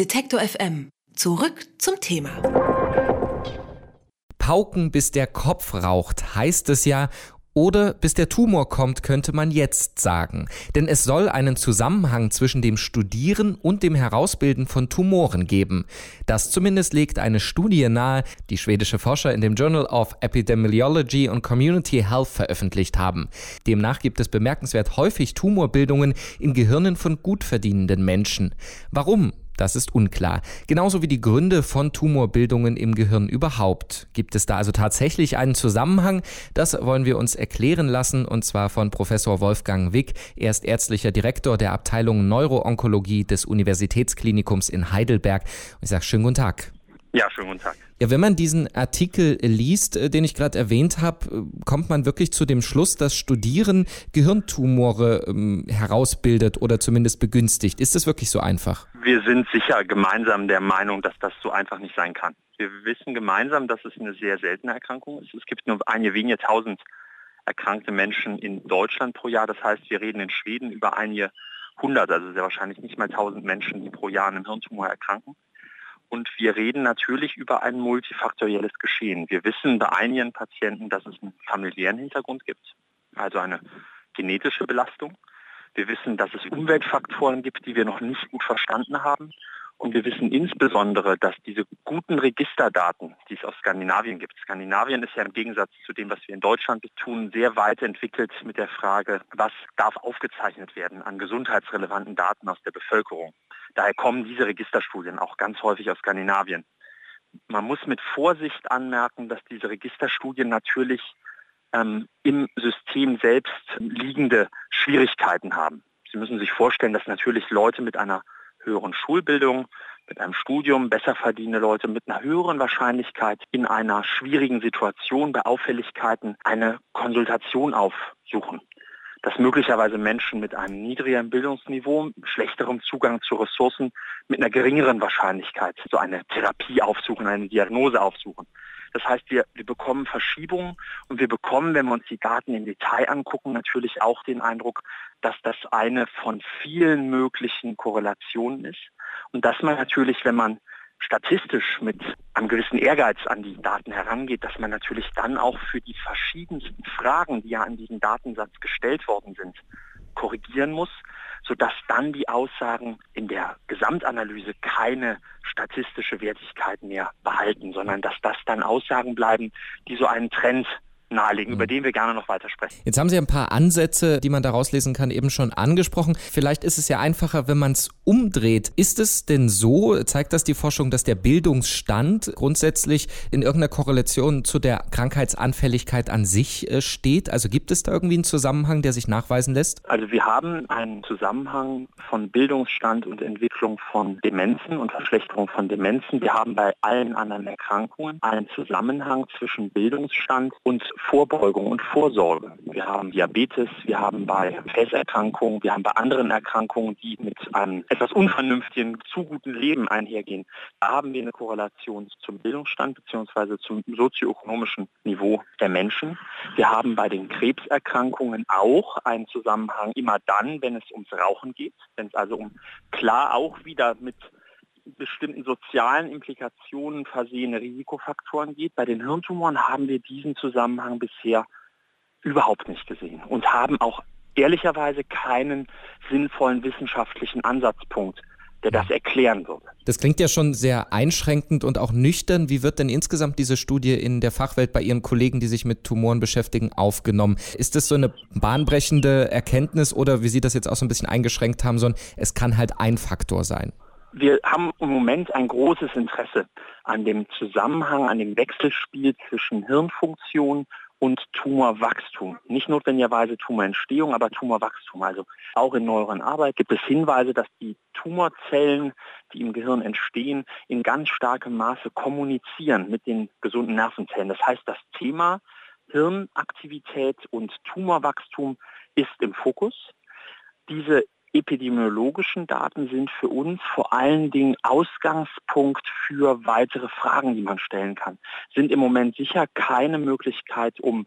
Detektor FM. Zurück zum Thema. Pauken, bis der Kopf raucht, heißt es ja. Oder bis der Tumor kommt, könnte man jetzt sagen. Denn es soll einen Zusammenhang zwischen dem Studieren und dem Herausbilden von Tumoren geben. Das zumindest legt eine Studie nahe, die schwedische Forscher in dem Journal of Epidemiology and Community Health veröffentlicht haben. Demnach gibt es bemerkenswert häufig Tumorbildungen in Gehirnen von gut verdienenden Menschen. Warum? Das ist unklar. Genauso wie die Gründe von Tumorbildungen im Gehirn überhaupt. Gibt es da also tatsächlich einen Zusammenhang? Das wollen wir uns erklären lassen und zwar von Professor Wolfgang Wick. Er ist ärztlicher Direktor der Abteilung Neuroonkologie des Universitätsklinikums in Heidelberg. Ich sage schönen guten Tag. Ja, schönen guten Tag. Ja, wenn man diesen Artikel liest, äh, den ich gerade erwähnt habe, äh, kommt man wirklich zu dem Schluss, dass Studieren Gehirntumore ähm, herausbildet oder zumindest begünstigt. Ist das wirklich so einfach? Wir sind sicher gemeinsam der Meinung, dass das so einfach nicht sein kann. Wir wissen gemeinsam, dass es eine sehr seltene Erkrankung ist. Es gibt nur einige wenige tausend erkrankte Menschen in Deutschland pro Jahr. Das heißt, wir reden in Schweden über einige hundert, also sehr wahrscheinlich nicht mal tausend Menschen, die pro Jahr an einem Hirntumor erkranken. Und wir reden natürlich über ein multifaktorielles Geschehen. Wir wissen bei einigen Patienten, dass es einen familiären Hintergrund gibt, also eine genetische Belastung. Wir wissen, dass es Umweltfaktoren gibt, die wir noch nicht gut verstanden haben. Und wir wissen insbesondere, dass diese guten Registerdaten, die es aus Skandinavien gibt, Skandinavien ist ja im Gegensatz zu dem, was wir in Deutschland tun, sehr weit entwickelt mit der Frage, was darf aufgezeichnet werden an gesundheitsrelevanten Daten aus der Bevölkerung. Daher kommen diese Registerstudien auch ganz häufig aus Skandinavien. Man muss mit Vorsicht anmerken, dass diese Registerstudien natürlich ähm, im System selbst liegende Schwierigkeiten haben. Sie müssen sich vorstellen, dass natürlich Leute mit einer höheren Schulbildung, mit einem Studium, besser verdienende Leute mit einer höheren Wahrscheinlichkeit in einer schwierigen Situation bei Auffälligkeiten eine Konsultation aufsuchen dass möglicherweise Menschen mit einem niedrigeren Bildungsniveau, schlechterem Zugang zu Ressourcen mit einer geringeren Wahrscheinlichkeit so eine Therapie aufsuchen, eine Diagnose aufsuchen. Das heißt, wir, wir bekommen Verschiebungen und wir bekommen, wenn wir uns die Daten im Detail angucken, natürlich auch den Eindruck, dass das eine von vielen möglichen Korrelationen ist und dass man natürlich, wenn man statistisch mit einem gewissen Ehrgeiz an die Daten herangeht, dass man natürlich dann auch für die verschiedensten Fragen, die ja an diesen Datensatz gestellt worden sind, korrigieren muss, sodass dann die Aussagen in der Gesamtanalyse keine statistische Wertigkeit mehr behalten, sondern dass das dann Aussagen bleiben, die so einen Trend nahelegen, mhm. über den wir gerne noch weiter sprechen. Jetzt haben Sie ein paar Ansätze, die man daraus lesen kann, eben schon angesprochen. Vielleicht ist es ja einfacher, wenn man es umdreht. Ist es denn so, zeigt das die Forschung, dass der Bildungsstand grundsätzlich in irgendeiner Korrelation zu der Krankheitsanfälligkeit an sich äh, steht? Also gibt es da irgendwie einen Zusammenhang, der sich nachweisen lässt? Also wir haben einen Zusammenhang von Bildungsstand und Entwicklung von Demenzen und Verschlechterung von Demenzen. Wir haben bei allen anderen Erkrankungen einen Zusammenhang zwischen Bildungsstand und Vorbeugung und Vorsorge. Wir haben Diabetes, wir haben bei Gefäßerkrankungen, wir haben bei anderen Erkrankungen, die mit einem etwas unvernünftigen, zu guten Leben einhergehen. Da haben wir eine Korrelation zum Bildungsstand bzw. zum sozioökonomischen Niveau der Menschen. Wir haben bei den Krebserkrankungen auch einen Zusammenhang immer dann, wenn es ums Rauchen geht, wenn es also um klar auch wieder mit bestimmten sozialen Implikationen versehene Risikofaktoren geht. Bei den Hirntumoren haben wir diesen Zusammenhang bisher überhaupt nicht gesehen und haben auch ehrlicherweise keinen sinnvollen wissenschaftlichen Ansatzpunkt, der das erklären würde. Das klingt ja schon sehr einschränkend und auch nüchtern. Wie wird denn insgesamt diese Studie in der Fachwelt bei Ihren Kollegen, die sich mit Tumoren beschäftigen, aufgenommen? Ist das so eine bahnbrechende Erkenntnis oder wie Sie das jetzt auch so ein bisschen eingeschränkt haben, sondern es kann halt ein Faktor sein? Wir haben im Moment ein großes Interesse an dem Zusammenhang, an dem Wechselspiel zwischen Hirnfunktion und Tumorwachstum. Nicht notwendigerweise Tumorentstehung, aber Tumorwachstum. Also auch in neueren Arbeit gibt es Hinweise, dass die Tumorzellen, die im Gehirn entstehen, in ganz starkem Maße kommunizieren mit den gesunden Nervenzellen. Das heißt, das Thema Hirnaktivität und Tumorwachstum ist im Fokus. Diese epidemiologischen Daten sind für uns vor allen Dingen Ausgangspunkt für weitere Fragen, die man stellen kann. Sind im Moment sicher keine Möglichkeit, um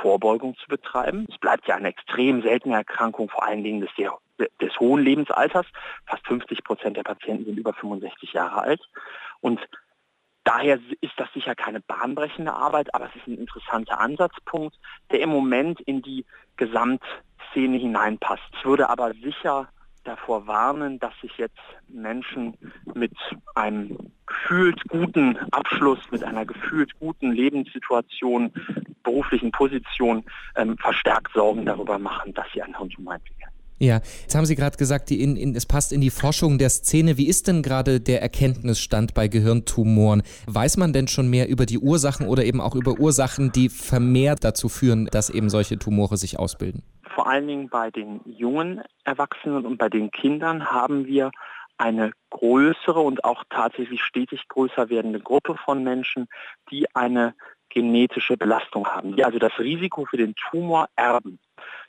Vorbeugung zu betreiben. Es bleibt ja eine extrem seltene Erkrankung, vor allen Dingen des, sehr, des hohen Lebensalters. Fast 50 Prozent der Patienten sind über 65 Jahre alt. Und Daher ist das sicher keine bahnbrechende Arbeit, aber es ist ein interessanter Ansatzpunkt, der im Moment in die Gesamtszene hineinpasst. Ich würde aber sicher davor warnen, dass sich jetzt Menschen mit einem gefühlt guten Abschluss, mit einer gefühlt guten Lebenssituation, beruflichen Position ähm, verstärkt Sorgen darüber machen, dass sie einen Hirntumor entwickeln. Ja, jetzt haben Sie gerade gesagt, in, in, es passt in die Forschung der Szene. Wie ist denn gerade der Erkenntnisstand bei Gehirntumoren? Weiß man denn schon mehr über die Ursachen oder eben auch über Ursachen, die vermehrt dazu führen, dass eben solche Tumore sich ausbilden? Vor allen Dingen bei den jungen Erwachsenen und bei den Kindern haben wir eine größere und auch tatsächlich stetig größer werdende Gruppe von Menschen, die eine genetische Belastung haben, die also das Risiko für den Tumor erben.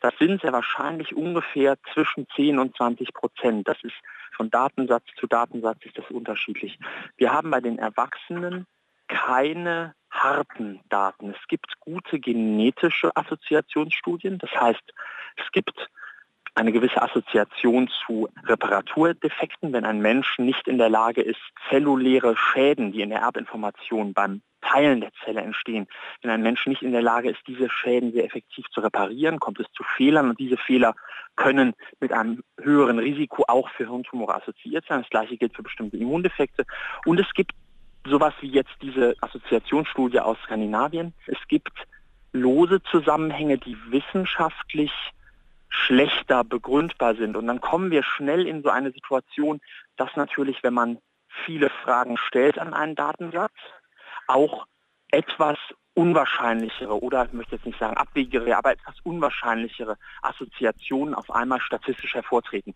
Das sind sehr wahrscheinlich ungefähr zwischen 10 und 20 Prozent. Das ist von Datensatz zu Datensatz ist das unterschiedlich. Wir haben bei den Erwachsenen keine harten Daten. Es gibt gute genetische Assoziationsstudien. Das heißt, es gibt eine gewisse Assoziation zu Reparaturdefekten, wenn ein Mensch nicht in der Lage ist, zelluläre Schäden, die in der Erbinformation beim Teilen der Zelle entstehen. Wenn ein Mensch nicht in der Lage ist, diese Schäden sehr effektiv zu reparieren, kommt es zu Fehlern und diese Fehler können mit einem höheren Risiko auch für Hirntumore assoziiert sein. Das gleiche gilt für bestimmte Immundefekte. Und es gibt sowas wie jetzt diese Assoziationsstudie aus Skandinavien. Es gibt lose Zusammenhänge, die wissenschaftlich schlechter begründbar sind. Und dann kommen wir schnell in so eine Situation, dass natürlich, wenn man viele Fragen stellt an einen Datensatz, auch etwas unwahrscheinlichere oder ich möchte jetzt nicht sagen abwegigere, aber etwas unwahrscheinlichere Assoziationen auf einmal statistisch hervortreten.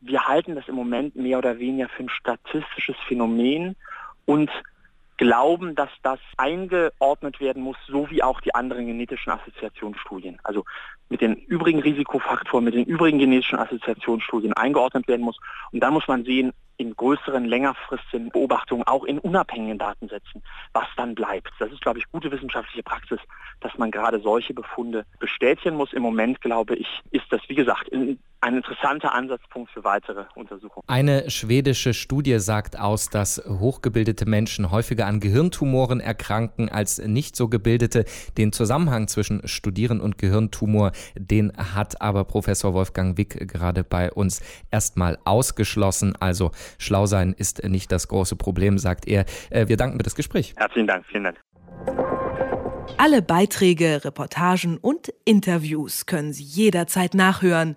Wir halten das im Moment mehr oder weniger für ein statistisches Phänomen und glauben, dass das eingeordnet werden muss, so wie auch die anderen genetischen Assoziationsstudien. Also mit den übrigen Risikofaktoren, mit den übrigen genetischen Assoziationsstudien eingeordnet werden muss. Und dann muss man sehen, in größeren, längerfristigen Beobachtungen, auch in unabhängigen Datensätzen, was dann bleibt. Das ist, glaube ich, gute wissenschaftliche Praxis, dass man gerade solche Befunde bestätigen muss. Im Moment, glaube ich, ist das, wie gesagt, ein interessanter Ansatzpunkt für weitere Untersuchungen. Eine schwedische Studie sagt aus, dass hochgebildete Menschen häufiger an Gehirntumoren erkranken als nicht so gebildete. Den Zusammenhang zwischen Studieren und Gehirntumor, den hat aber Professor Wolfgang Wick gerade bei uns erstmal ausgeschlossen. Also Schlau sein ist nicht das große Problem, sagt er. Äh, wir danken für das Gespräch. Herzlichen Dank, vielen Dank. Alle Beiträge, Reportagen und Interviews können Sie jederzeit nachhören